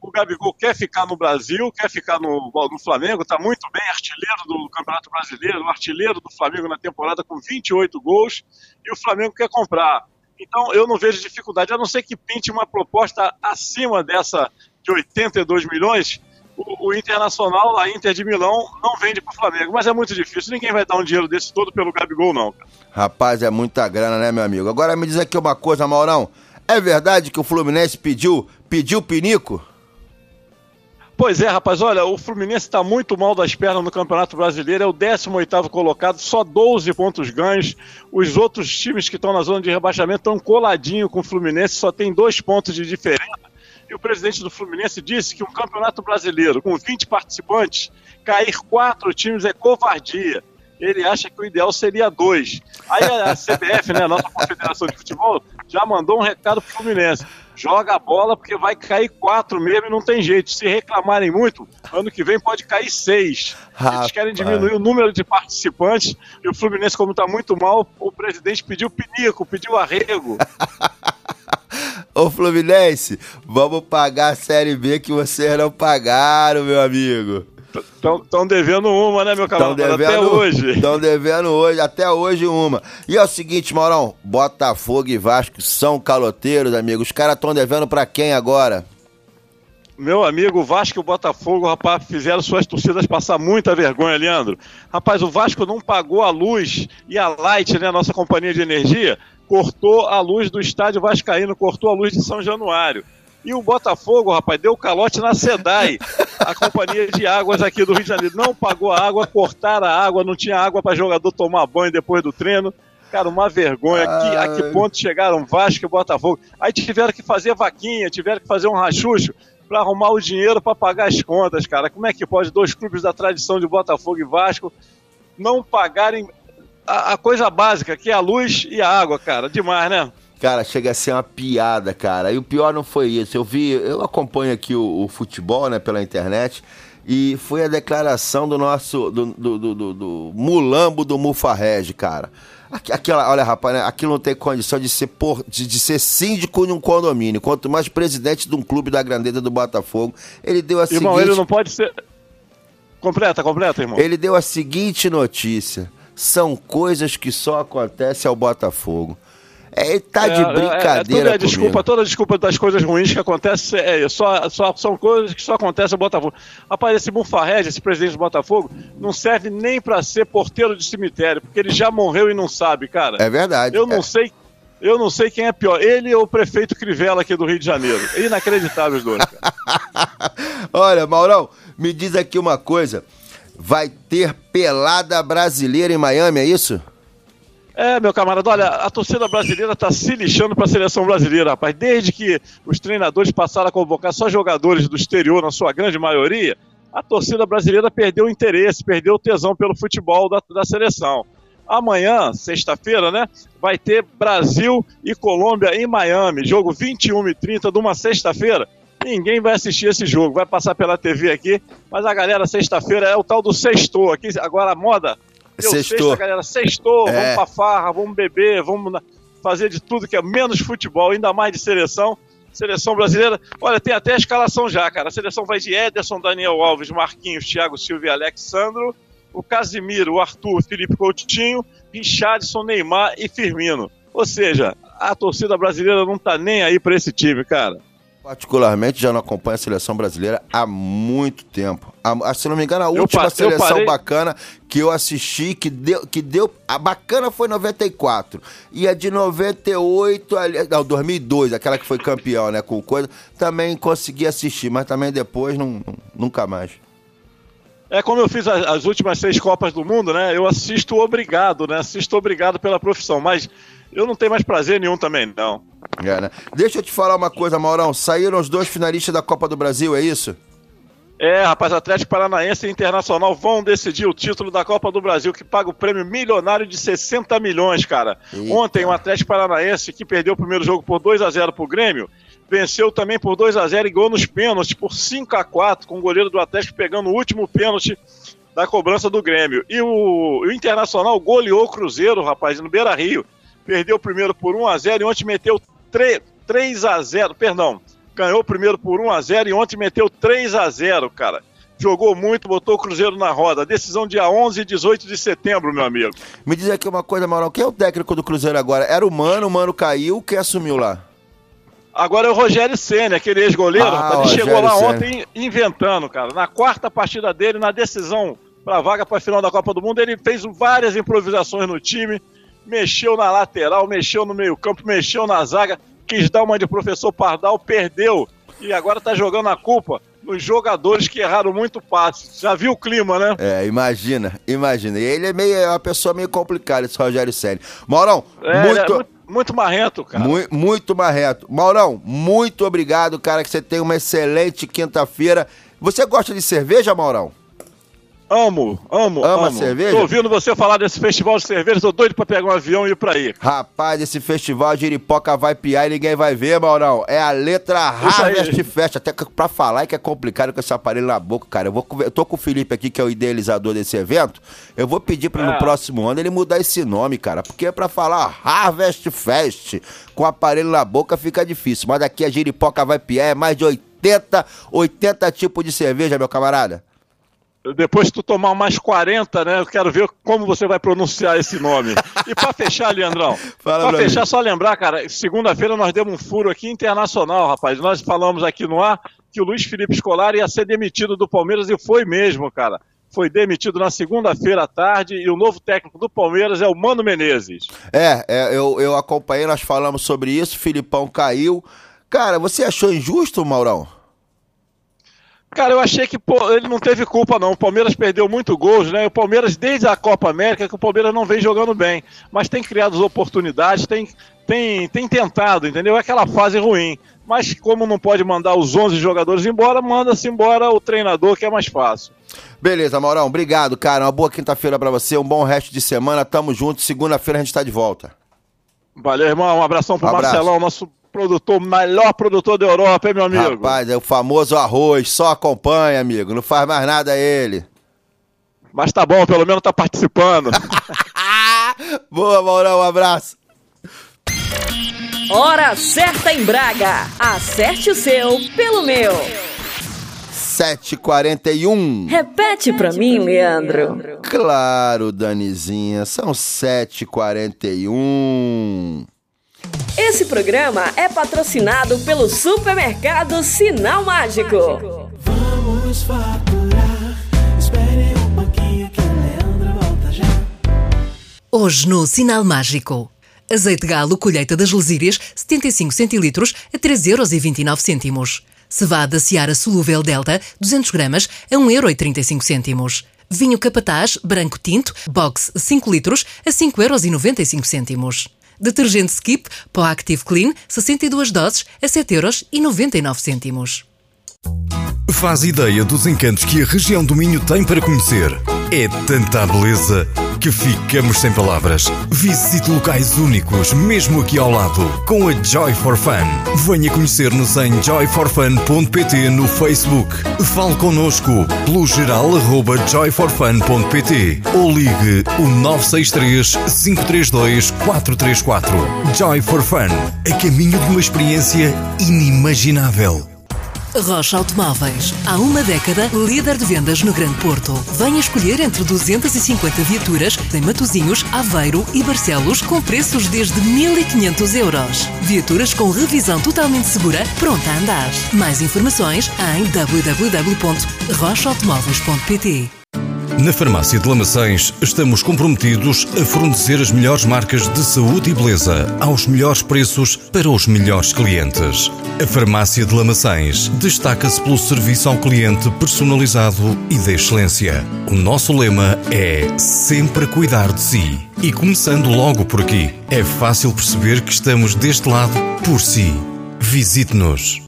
O Gabigol quer ficar no Brasil, quer ficar no, no Flamengo, está muito bem, artilheiro do Campeonato Brasileiro, artilheiro do Flamengo na temporada com 28 gols, e o Flamengo quer comprar. Então eu não vejo dificuldade, a não ser que pinte uma proposta acima dessa de 82 milhões, o, o Internacional, a Inter de Milão, não vende para o Flamengo. Mas é muito difícil, ninguém vai dar um dinheiro desse todo pelo Gabigol, não. cara. Rapaz, é muita grana, né, meu amigo? Agora me diz aqui uma coisa, Maurão. É verdade que o Fluminense pediu, pediu pinico? Pois é, rapaz, olha, o Fluminense está muito mal das pernas no Campeonato Brasileiro, é o 18º colocado, só 12 pontos ganhos. Os outros times que estão na zona de rebaixamento estão coladinho com o Fluminense, só tem dois pontos de diferença. E o presidente do Fluminense disse que um Campeonato Brasileiro com 20 participantes, cair quatro times é covardia. Ele acha que o ideal seria dois. Aí a CBF, né, a nossa Confederação de Futebol, já mandou um recado pro Fluminense. Joga a bola porque vai cair quatro mesmo e não tem jeito. Se reclamarem muito, ano que vem pode cair seis. Eles querem diminuir o número de participantes e o Fluminense, como está muito mal, o presidente pediu pinico, pediu arrego. Ô Fluminense, vamos pagar a Série B que vocês não pagaram, meu amigo. Estão devendo uma, né, meu camarada? Até devendo, hoje. Estão devendo hoje, até hoje uma. E é o seguinte, Maurão, Botafogo e Vasco são caloteiros, amigo. Os caras estão devendo pra quem agora? Meu amigo, o Vasco e o Botafogo, rapaz, fizeram suas torcidas passar muita vergonha, Leandro. Rapaz, o Vasco não pagou a luz e a Light, né, a nossa companhia de energia, cortou a luz do estádio Vascaíno, cortou a luz de São Januário. E o Botafogo, rapaz, deu calote na SEDAI, a companhia de águas aqui do Rio de Janeiro. Não pagou a água, cortaram a água, não tinha água para jogador tomar banho depois do treino. Cara, uma vergonha. Que, a que ponto chegaram Vasco e Botafogo? Aí tiveram que fazer vaquinha, tiveram que fazer um rachucho para arrumar o dinheiro para pagar as contas, cara. Como é que pode dois clubes da tradição de Botafogo e Vasco não pagarem a, a coisa básica, que é a luz e a água, cara? Demais, né? Cara, chega a ser uma piada, cara. E o pior não foi isso. Eu vi, eu acompanho aqui o, o futebol, né, pela internet. E foi a declaração do nosso, do, do, do, do, do mulambo do Mufarrege, cara. Aqu- Aquela, olha, rapaz, né, aquilo não tem condição de ser, por, de, de ser síndico de um condomínio, quanto mais presidente de um clube da grandeza do Botafogo. Ele deu a Irmão, seguinte... ele não pode ser. Completa, completa, irmão. Ele deu a seguinte notícia: são coisas que só acontecem ao Botafogo. É, tá de É, é, é, brincadeira tudo é comigo. desculpa, toda desculpa das coisas ruins que acontecem, é, só, só, são coisas que só acontecem no Botafogo. Rapaz, esse esse presidente do Botafogo, não serve nem pra ser porteiro de cemitério, porque ele já morreu e não sabe, cara. É verdade. Eu não É. sei. Eu não sei quem é pior, ele ou o prefeito Crivella aqui do Rio de Janeiro. É inacreditável os dois. Olha, Maurão, me diz aqui uma coisa. Vai ter pelada brasileira em Miami, é isso? É, meu camarada, olha, a torcida brasileira tá se lixando pra seleção brasileira, rapaz. Desde que os treinadores passaram a convocar só jogadores do exterior, na sua grande maioria, a torcida brasileira perdeu o interesse, perdeu o tesão pelo futebol da, da seleção. Amanhã, sexta-feira, né, vai ter Brasil e Colômbia em Miami, jogo 21 e 30 de uma sexta-feira. Ninguém vai assistir esse jogo, vai passar pela TV aqui, mas a galera, sexta-feira é o tal do sextou. Aqui, agora a moda Deu Sextou. sexta, galera. Sextou, É. vamos pra farra, vamos beber, vamos fazer de tudo que é menos futebol, ainda mais de seleção. Seleção brasileira. Olha, tem até a escalação já, cara. A seleção vai de Ederson, Daniel Alves, Marquinhos, Thiago Silva e Alexandro. O Casimiro, o Arthur, Felipe Coutinho, Richardson, Neymar e Firmino. Ou seja, a torcida brasileira não tá nem aí pra esse time, cara. Particularmente já não acompanho a seleção brasileira há muito tempo. A, se não me engano, a última pa- seleção parei- bacana que eu assisti, que deu, que deu. A bacana foi 94. E a de 98, ali, não, 2002, aquela que foi campeão, né? Com coisa, também consegui assistir, mas também depois não, não- nunca mais. É como eu fiz as, as últimas seis Copas do Mundo, né? Eu assisto obrigado, né? Assisto obrigado pela profissão, mas eu não tenho mais prazer nenhum também, não. É, né? Deixa eu te falar uma coisa, Maurão. Saíram os dois finalistas da Copa do Brasil, é isso? É, rapaz, Atlético Paranaense e Internacional vão decidir o título da Copa do Brasil, que paga o prêmio milionário de 60 milhões, cara. Ontem o Atlético Paranaense, que perdeu o primeiro jogo por 2 a 0 pro Grêmio, venceu também por 2 a 0 e ganhou nos pênaltis por 5 a 4 com o goleiro do Atlético pegando o último pênalti da cobrança do Grêmio. E o, o Internacional goleou o Cruzeiro, rapaz, no Beira Rio. Perdeu o primeiro por 1 a 0 e ontem meteu 3, 3 a 0 perdão. Ganhou o primeiro por 1 a 0 e ontem meteu 3 a 0 cara. Jogou muito, botou o Cruzeiro na roda. Decisão dia 11 e 18 de setembro, meu amigo. Me diz aqui uma coisa, Maurão. Quem é o técnico do Cruzeiro agora? Era o Mano, o Mano caiu. Quem assumiu lá? Agora é o Rogério Senna, aquele ex-goleiro, Ah. Ele chegou lá Ceni. ontem inventando, cara. Na quarta partida dele, na decisão para a vaga para a final da Copa do Mundo, ele fez várias improvisações no time, mexeu na lateral, mexeu no meio-campo, mexeu na zaga, quis dar uma de professor Pardal, perdeu. E agora tá jogando a culpa nos jogadores que erraram muito passe. Já viu o clima, né? É, imagina, imagina. E ele é meio é uma pessoa meio complicada, esse Rogério Ceni. Maurão, É, muito, é muito, muito marrento, cara. Mui- muito marreto. Maurão, muito obrigado, cara, que você tenha uma excelente quinta-feira. Você gosta de cerveja, Maurão? Amo, amo, Ama amo. cerveja? Tô ouvindo você falar desse festival de cerveja, tô doido pra pegar um avião e ir pra aí. Rapaz, esse festival de Iripoca vai piar e ninguém vai ver, Maurão. É a letra. Harvest Fest. Até pra falar é que é complicado com esse aparelho na boca, cara. Eu, vou, eu tô com o Felipe aqui, que é o idealizador desse evento. Eu vou pedir pra É. no próximo ano ele mudar esse nome, cara. Porque é pra falar Harvest Fest com aparelho na boca fica difícil. Mas daqui a Jiripoca vai piar é mais de 80, 80 tipos de cerveja, meu camarada. Depois que tu tomar mais 40, né? Eu quero ver como você vai pronunciar esse nome. E pra fechar, Leandrão, pra fechar, mim. só lembrar, cara, segunda-feira nós demos um furo aqui internacional, rapaz. Nós falamos aqui no ar que o Luiz Felipe Scolari ia ser demitido do Palmeiras e foi mesmo, cara. foi demitido na segunda-feira à tarde e o novo técnico do Palmeiras é o Mano Menezes. É, é, eu, eu acompanhei, nós falamos sobre isso, Filipão caiu. Cara, você achou injusto, Maurão? Cara, eu achei que pô, ele não teve culpa, não. O Palmeiras perdeu muito gols, né? O Palmeiras, desde a Copa América, que o Palmeiras não vem jogando bem. Mas tem criado oportunidades, tem, tem, tem tentado, entendeu? É aquela fase ruim. Mas como não pode mandar os 11 jogadores embora, manda-se embora o treinador, que é mais fácil. Beleza, Maurão, obrigado, cara. Uma boa quinta-feira pra você, um bom resto de semana. Tamo junto. Segunda-feira a gente tá de volta. Valeu, irmão. Um abração pro Um abraço. Marcelão, nosso produtor, melhor produtor da Europa, hein, meu amigo? Rapaz, é o famoso arroz, só acompanha, amigo. Não faz mais nada ele. Mas tá bom, pelo menos tá participando. Boa, Maurão, um abraço. Hora certa em Braga. Acerte o seu pelo meu. 7h41. Repete pra mim, Leandro. Claro, Danizinha, são 7h41. Esse programa é patrocinado pelo supermercado Sinal Mágico. Vamos faturar. Espere um pouquinho que o Leandro volta já. Hoje no Sinal Mágico. Azeite galo colheita das lesírias 75 centilitros a 3,29 euros. Cevada Seara solúvel Delta 200 gramas a 1,35 euros. Vinho Capataz branco tinto box 5 litros a 5,95 euros. Detergente Skip Pó Active Clean 62 doses a 7,99 euros. Faz ideia dos encantos que a região do Minho tem para conhecer. É tanta beleza que ficamos sem palavras. Visite locais únicos, mesmo aqui ao lado, com a Joy for Fun. Venha conhecer-nos em joyforfun.pt no Facebook. Fale connosco pelo geral arroba joyforfun.pt ou ligue o 963 532 434. Joy for Fun, a caminho de uma experiência inimaginável. Rocha Automóveis. Há uma década, líder de vendas no Grande Porto. Venha escolher entre 250 viaturas em Matozinhos, Aveiro e Barcelos com preços desde 1.500 euros. Viaturas com revisão totalmente segura, pronta a andar. Mais informações em www.rochaautomóveis.pt Na Farmácia de Lamaçães estamos comprometidos a fornecer as melhores marcas de saúde e beleza aos melhores preços para os melhores clientes. A Farmácia de Lamaçães destaca-se pelo serviço ao cliente personalizado e de excelência. O nosso lema é sempre cuidar de si. E começando logo por aqui, é fácil perceber que estamos deste lado por si. Visite-nos.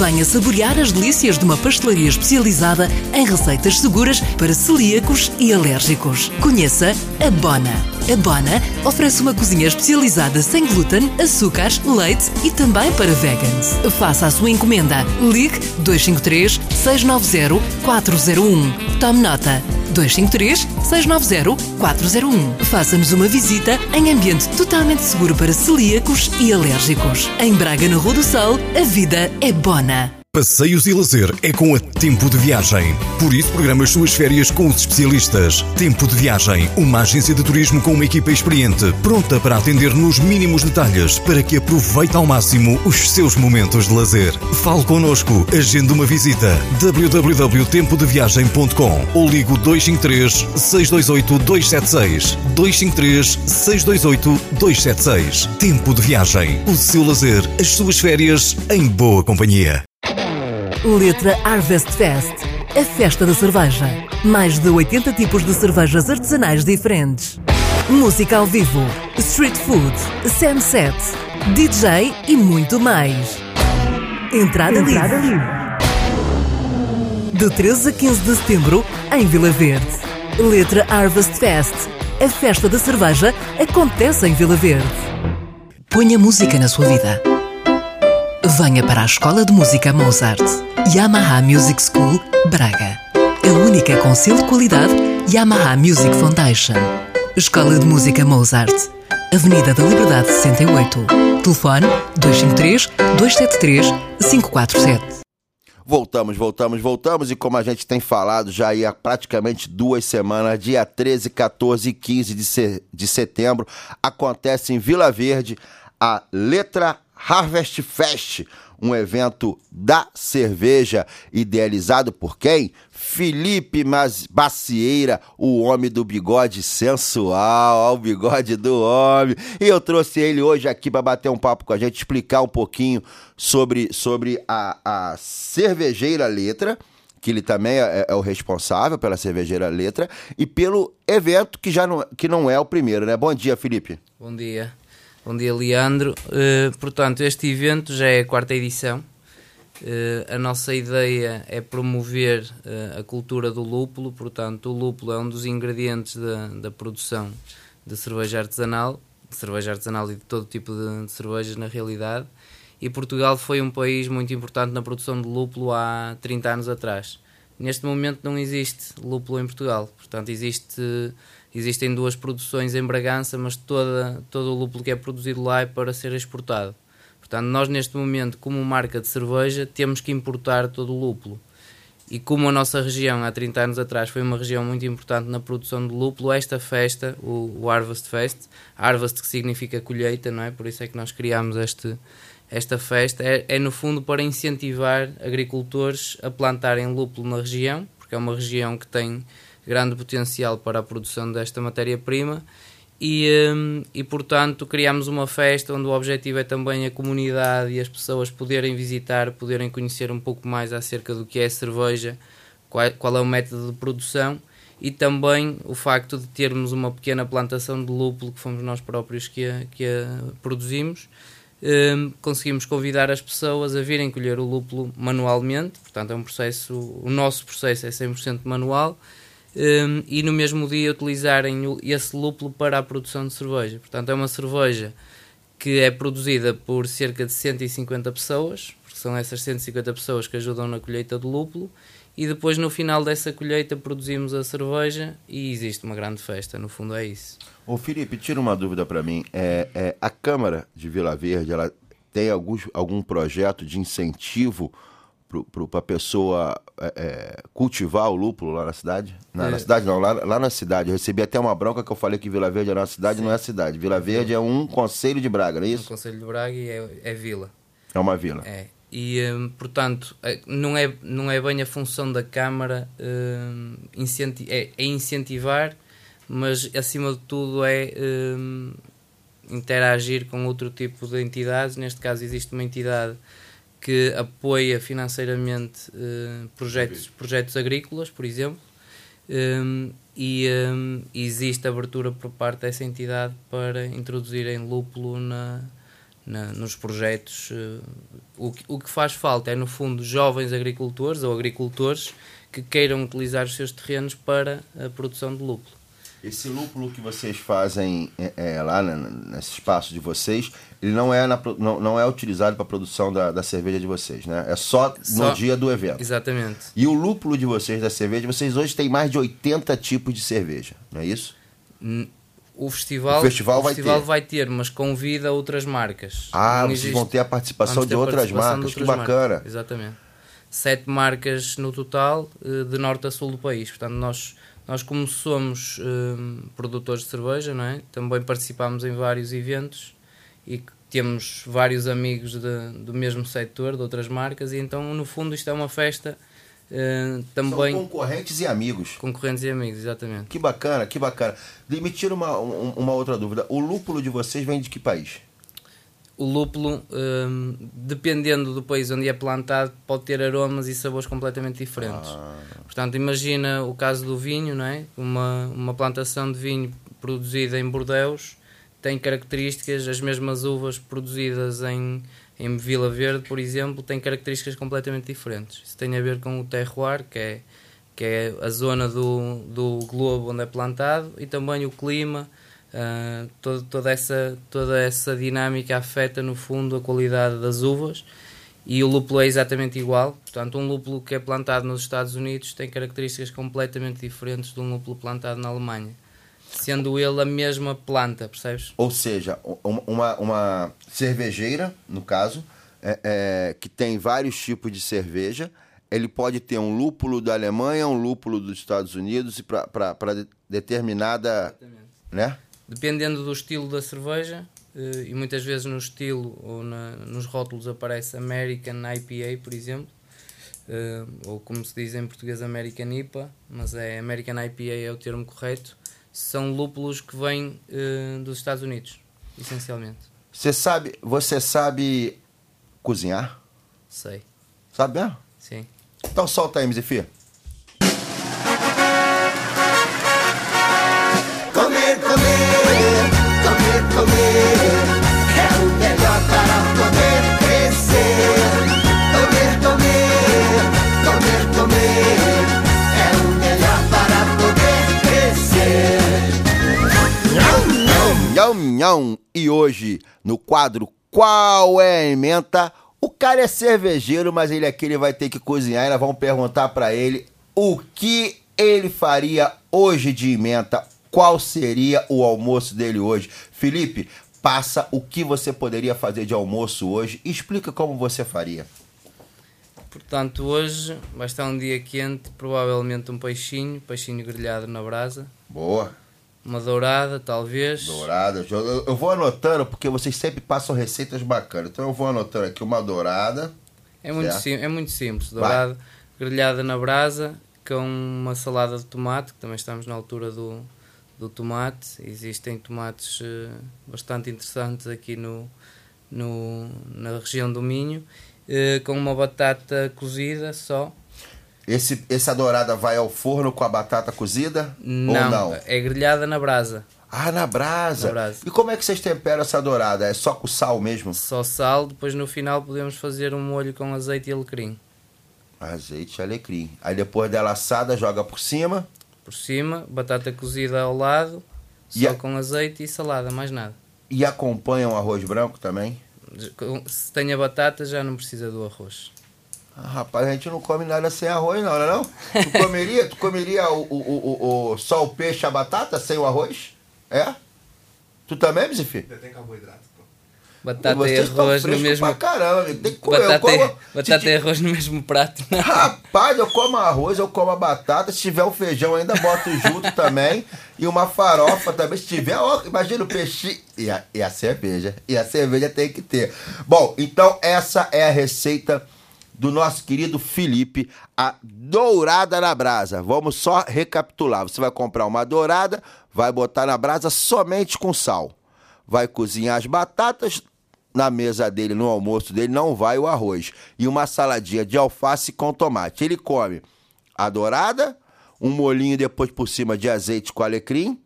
Venha saborear as delícias de uma pastelaria especializada em receitas seguras para celíacos e alérgicos. Conheça a Bona. A Bona oferece uma cozinha especializada sem glúten, açúcares, leite e também para vegans. Faça a sua encomenda. Ligue 253 690 401. Tome nota. 253 690 401. Faça-nos uma visita em ambiente totalmente seguro para celíacos e alérgicos. Em Braga, na Rua do Sol, a vida é bona. Passeios e lazer é com a Tempo de Viagem. Por isso, programa as suas férias com os especialistas. Tempo de Viagem, uma agência de turismo com uma equipa experiente, pronta para atender nos mínimos detalhes para que aproveite ao máximo os seus momentos de lazer. Fale connosco, agende uma visita. www.tempodeviagem.com ou ligo 253 628 276 253 628 276. Tempo de Viagem, o seu lazer, as suas férias em boa companhia. Letra Harvest Fest, a festa da cerveja. Mais de 80 tipos de cervejas artesanais diferentes. Música ao vivo, street food, sunset, DJ e muito mais. Entrada, Entrada livre. De 13 a 15 de setembro, em Vila Verde. Letra Harvest Fest, a festa da cerveja acontece em Vila Verde. Ponha música na sua vida. Venha para a Escola de Música Mozart. Yamaha Music School, Braga. A única com selo de qualidade Yamaha Music Foundation. Escola de Música Mozart. Avenida da Liberdade 68. Telefone 253 273 547. Voltamos, voltamos, voltamos. E como a gente tem falado já há praticamente duas semanas, dia 13, 14 e 15 de, de setembro, acontece em Vila Verde a Letra Harvest Fest, um evento da cerveja idealizado por quem? Felipe Bacieira, o homem do bigode sensual, ó, o bigode do homem. E eu trouxe ele hoje aqui para bater um papo com a gente, explicar um pouquinho sobre, sobre a, a cervejeira letra que ele também é, é o responsável pela cervejeira Letra e pelo evento que já não, que não é o primeiro, né? Bom dia, Felipe. Bom dia. Bom dia, Leandro. Eh, portanto, este evento já é a quarta edição. Eh, a nossa ideia é promover eh, a cultura do lúpulo. Portanto, o lúpulo é um dos ingredientes da, da produção de cerveja artesanal, de cerveja artesanal e de todo tipo de, de cervejas na realidade. E Portugal foi um país muito importante na produção de lúpulo há 30 anos atrás. Neste momento não existe lúpulo em Portugal. Portanto, existe, existem duas produções em Bragança, mas toda, todo o lúpulo que é produzido lá é para ser exportado. Portanto, nós neste momento, como marca de cerveja, temos que importar todo o lúpulo. E como a nossa região, há 30 anos atrás, foi uma região muito importante na produção de lúpulo, esta festa, o, Harvest Fest, Harvest que significa colheita, não é? Por isso é que nós criámos este, esta festa, é, é no fundo para incentivar agricultores a plantarem lúpulo na região, porque é uma região que tem grande potencial para a produção desta matéria-prima e, hum, e portanto criámos uma festa onde o objetivo é também a comunidade e as pessoas poderem visitar, poderem conhecer um pouco mais acerca do que é cerveja, qual, qual é o método de produção e também o facto de termos uma pequena plantação de lúpulo que fomos nós próprios que a, que a produzimos. Hum, conseguimos convidar as pessoas a virem colher o lúpulo manualmente, portanto é um processo, o nosso processo é 100% manual, um, e no mesmo dia utilizarem o- esse lúpulo para a produção de cerveja. Portanto, é uma cerveja que é produzida por cerca de 150 pessoas, porque são essas 150 pessoas que ajudam na colheita do lúpulo, e depois no final dessa colheita produzimos a cerveja e existe uma grande festa, no fundo é isso. Ô Felipe, tira uma dúvida para mim. É, é, a Câmara de Vila Verde, ela tem alguns, algum projeto de incentivo para a pessoa é, é, cultivar o lúpulo lá na cidade? Na, na É. cidade não, lá, lá na cidade. Eu recebi até uma bronca que eu falei que Vila Verde era uma cidade, não é cidade. Vila Verde é um conselho de Braga, não é isso? Conselho de Braga e é, é vila. É uma vila. É. E, hum, portanto, é- não é, não é bem a função da Câmara hum, incenti é, é incentivar, mas acima de tudo é hum, interagir com outro tipo de entidades. Neste caso, existe uma entidade que apoia financeiramente eh, projetos, projetos agrícolas, por exemplo, Hum, e hum, existe abertura por parte dessa entidade para introduzirem lúpulo na, na- nos projetos. eh, o, que, o que faz falta é, no fundo, jovens agricultores ou agricultores que queiram utilizar os seus terrenos para a produção de lúpulo. Esse lúpulo que vocês fazem é, é, lá na- nesse espaço de vocês, ele não é, na não, não é utilizado para a produção da, da cerveja de vocês, né? É só, Só- no dia do evento. Exatamente. E o lúpulo de vocês, da cerveja, vocês hoje têm mais de 80 tipos de cerveja, não é isso? N- O festival, O festival vai festival ter. vai ter, mas convida outras marcas. Ah, Não vocês vão ter a participação vamos de ter outras participação marcas, que outras bacana. Exatamente. Sete marcas no total, eh, de norte a sul do país. Portanto, nós, nós como somos eh, produtores de cerveja, não é? também participamos em vários eventos e temos vários amigos de- do mesmo setor, de outras marcas, e então, no fundo, isto é uma festa eh, também. São concorrentes e amigos. Concorrentes e amigos, exatamente. Que bacana, que bacana. Me tira uma, um- uma outra dúvida. O lúpulo de vocês vem de que país? O lúpulo, hum, dependendo do país onde é plantado, pode ter aromas e sabores completamente diferentes. Portanto, imagina o caso do vinho, não é? Uma, uma plantação de vinho produzida em Bordeus tem características, as mesmas uvas produzidas em, em Vila Verde, por exemplo, têm características completamente diferentes. Isso tem a ver com o terroir, que é, que é a zona do, do globo onde é plantado, e também o clima, todo- toda, essa, toda essa dinâmica afeta, no fundo, a qualidade das uvas. E o lúpulo é exatamente igual. Portanto, um lúpulo que é plantado nos Estados Unidos tem características completamente diferentes de um lúpulo plantado na Alemanha. Sendo ele a mesma planta, percebes? Ou seja, um- uma, uma cervejeira, no caso, é- é, que tem vários tipos de cerveja, ele pode ter um lúpulo da Alemanha, um lúpulo dos Estados Unidos e para determinada. Né? Dependendo do estilo da cerveja, eh, e muitas vezes no estilo ou na- nos rótulos aparece American IPA, por exemplo, eh, ou como se diz em português American IPA, mas é American IPA é o termo correto. São lúpulos que vêm eh, dos Estados Unidos, essencialmente. Você sabe, você sabe cozinhar? Sei. Sabe mesmo? Sim. Então solta aí, Mizifia. É o melhor para poder crescer. Comer, comer, comer, comer é o melhor para poder crescer. Nham, nham. E hoje, no quadro Qual é a emenda? O cara é cervejeiro, mas ele aqui ele vai ter que cozinhar. E nós vamos perguntar pra ele o que ele faria hoje de emenda. Qual seria o almoço dele hoje? Felipe, passa o que você poderia fazer de almoço hoje. e Explica como você faria. Portanto, hoje vai estar um dia quente, provavelmente um peixinho, peixinho grelhado na brasa. Boa. Uma dourada, talvez. Dourada. Eu, vou anotando porque vocês sempre passam receitas bacanas. Então eu vou anotando aqui uma dourada. É muito, sim, é muito simples. Vai. Dourada, grelhada na brasa, com uma salada de tomate, que também estamos na altura do, do tomate. Existem tomates eh, bastante interessantes aqui no, no, na região do Minho. eh, com uma batata cozida só. Esse, essa dourada vai ao forno com a batata cozida? Não, Ou não? é grelhada na brasa. Ah, na brasa. Na brasa. E como é que vocês temperam essa dourada? É só com sal mesmo? Só sal, depois no final podemos fazer um molho com azeite e alecrim. Azeite e alecrim. Aí depois dela assada, joga por cima. Por cima, batata cozida ao lado, E só a- com azeite e salada, mais nada. E acompanha um arroz branco também. Se tem a batata, já não precisa do arroz. Ah, rapaz, a gente não come nada sem arroz, não, não é não? Tu comeria, tu comeria o, o, o, o- só o peixe e a batata sem o arroz? É? Tu também, Bizifi? Ainda tem carboidrato, pô. Batata e estão arroz no mesmo. pra caramba. Tem que comer. Batata, como... batata e arroz no mesmo prato. Não. Rapaz, eu como arroz, eu como a batata. Se tiver o feijão, ainda boto junto também. E uma farofa também. Se tiver, ó, imagina o peixe. E a, e a cerveja. E a cerveja tem que ter. Bom, então essa é a receita do nosso querido Felipe, a dourada na brasa. Vamos só recapitular. Você vai comprar uma dourada, vai botar na brasa somente com sal. Vai cozinhar as batatas, na mesa dele, no almoço dele, não vai o arroz. E uma saladinha de alface com tomate. Ele come a dourada, um molinho depois por cima de azeite com alecrim,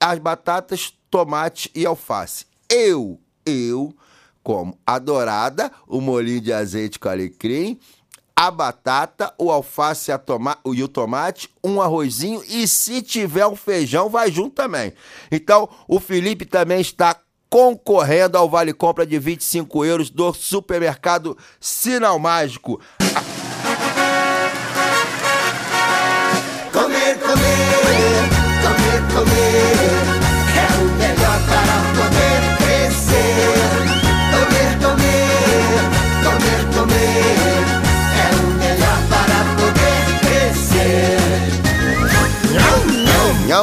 as batatas, tomate e alface. Eu, eu como a dourada, o molinho de azeite com alecrim, a batata, o alface a toma e o tomate, um arrozinho e se tiver um feijão, vai junto também. Então, o Felipe também está concorrendo ao Vale Compra de 25 euros do supermercado Sinal Mágico.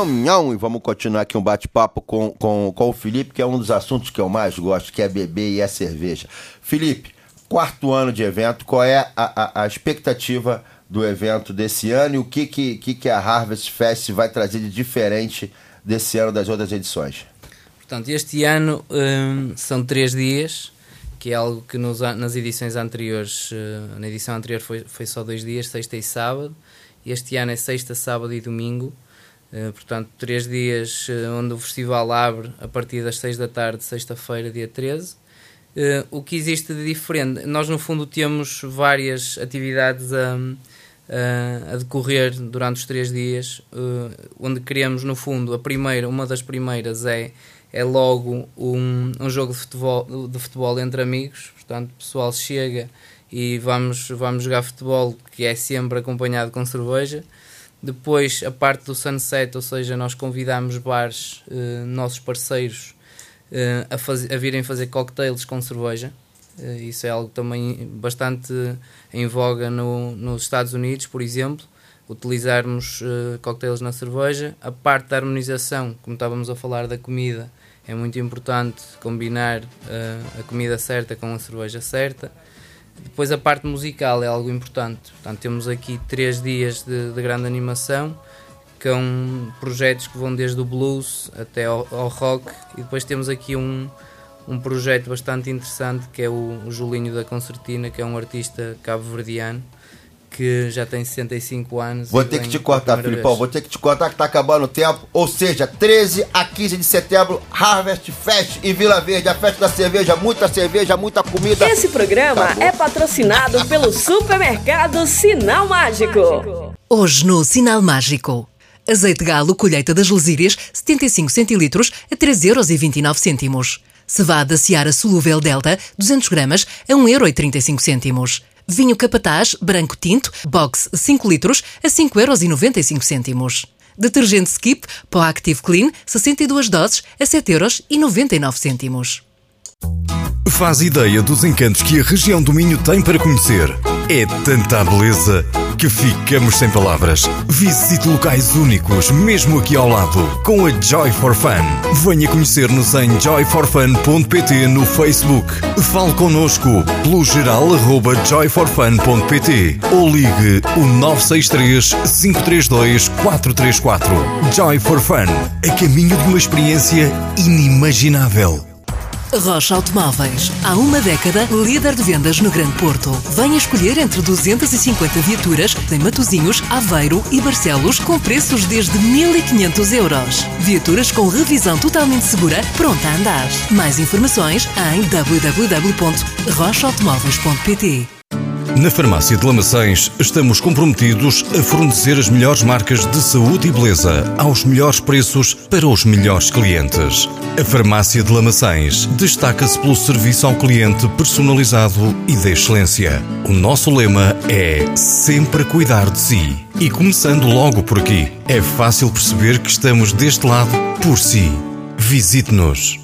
Nham, nham. E vamos continuar aqui um bate-papo com, com, com o Felipe, que é um dos assuntos que eu mais gosto, que é beber e é cerveja. Felipe, quarto ano de evento, qual é a, a, a expectativa do evento desse ano e o que, que, que, a Harvest Fest vai trazer de diferente desse ano das outras edições? Portanto, este ano hum, são três dias, que é algo que nos nas edições anteriores, eh, na edição anterior foi, foi só dois dias, sexta e sábado. Este ano é sexta, sábado e domingo. Eh, portanto, três dias eh, onde o festival abre a partir das seis da tarde, sexta-feira, dia 13. Eh, o que existe de diferente, nós no fundo temos várias atividades a, a, a decorrer durante os três dias, onde queremos no fundo, a primeira, uma das primeiras é, é logo um, um jogo de futebol, de futebol entre amigos, portanto o pessoal chega e vamos, vamos jogar futebol que é sempre acompanhado com cerveja. Depois a parte do sunset, ou seja, nós convidamos bares, eh, nossos parceiros, eh, a, faz- a virem fazer cocktails com cerveja. Eh, isso é algo também bastante em voga no, nos Estados Unidos, por exemplo. Utilizarmos eh, cocktails na cerveja. A parte da harmonização, como estávamos a falar da comida, é muito importante combinar uh, a comida certa com a cerveja certa. Depois a parte musical é algo importante. Portanto, temos aqui três dias de, de grande animação com projetos que vão desde o blues até ao, ao rock e depois temos aqui um, um projeto bastante interessante que é o, o Julinho da Concertina, que é um artista cabo-verdiano que já tem 65 anos. Vou ter que te cortar, Filipão, vou ter que te cortar que tá acabando o tempo. Ou seja, 13 a 15 de setembro, Harvest Fest em Vila Verde, a festa da cerveja, muita cerveja, muita comida. Esse programa Acabou. é patrocinado pelo supermercado Sinal Mágico. Hoje no Sinal Mágico. Azeite galo colheita das lesírias, 75 centilitros a 3,29 euros. Cevada Seara solúvel Delta, 200 gramas a 1,35 euro. Vinho Capataz, branco tinto, box 5 litros a 5,95€. Detergente Skip, Pó Active Clean, 62 doses a 7,99€. Faz ideia dos encantos que a região do Minho tem para conhecer. É tanta beleza que ficamos sem palavras. Visite locais únicos, mesmo aqui ao lado, com a Joy for Fun. Venha conhecer-nos em joyforfun.pt no Facebook. Fale connosco pelo geral arroba joyforfun.pt ou ligue o 963 532 434. Joy for Fun, a caminho de uma experiência inimaginável. Rocha Automóveis. Há uma década, líder de vendas no Grande Porto. Venha escolher entre 250 viaturas em Matozinhos, Aveiro e Barcelos com preços desde 1.500 euros. Viaturas com revisão totalmente segura, pronta a andar. Mais informações em www.rochaautomóveis.pt na Farmácia de Lamaçães estamos comprometidos a fornecer as melhores marcas de saúde e beleza aos melhores preços para os melhores clientes. A Farmácia de Lamaçães destaca-se pelo serviço ao cliente personalizado e de excelência. O nosso lema é sempre cuidar de si. E começando logo por aqui, é fácil perceber que estamos deste lado por si. Visite-nos.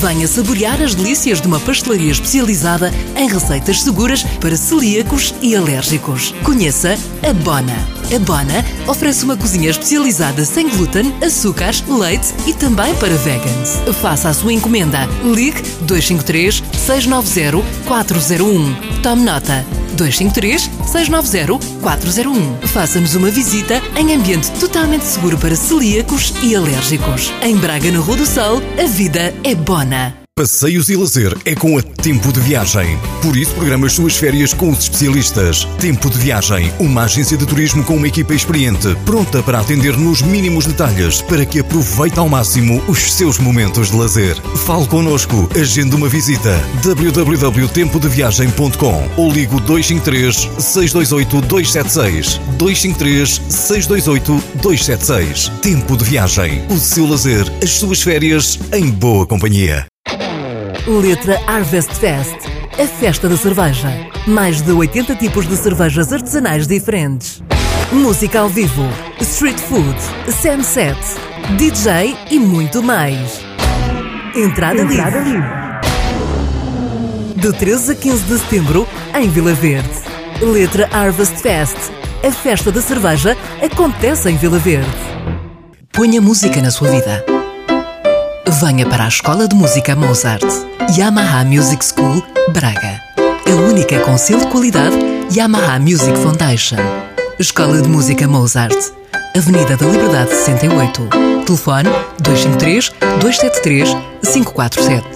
Venha saborear as delícias de uma pastelaria especializada em receitas seguras para celíacos e alérgicos. Conheça a Bona. A Bona oferece uma cozinha especializada sem glúten, açúcares, leite e também para vegans. Faça a sua encomenda. Ligue 253 690 401. Tome nota. 253 690 401. Faça-nos uma visita em ambiente totalmente seguro para celíacos e alérgicos. Em Braga, na Rua do Sol, a vida é bona. Passeios e lazer é com a Tempo de Viagem. Por isso, programa as suas férias com os especialistas. Tempo de Viagem, uma agência de turismo com uma equipa experiente, pronta para atender nos mínimos detalhes para que aproveite ao máximo os seus momentos de lazer. Fale connosco, agende uma visita www.tempodeviagem.com ou ligo 253 628 276 253 628 276. Tempo de Viagem, o seu lazer, as suas férias em boa companhia. Letra Harvest Fest, a festa da cerveja. Mais de 80 tipos de cervejas artesanais diferentes. Música ao vivo, street food, sunset, DJ e muito mais. Entrada, Entrada livre. livre. De 13 a 15 de setembro, em Vila Verde. Letra Harvest Fest, a festa da cerveja acontece em Vila Verde. Ponha música na sua vida. Venha para a Escola de Música Mozart. Yamaha Music School, Braga. A única com selo de qualidade Yamaha Music Foundation. Escola de Música Mozart. Avenida da Liberdade 68. Telefone 253 273 547.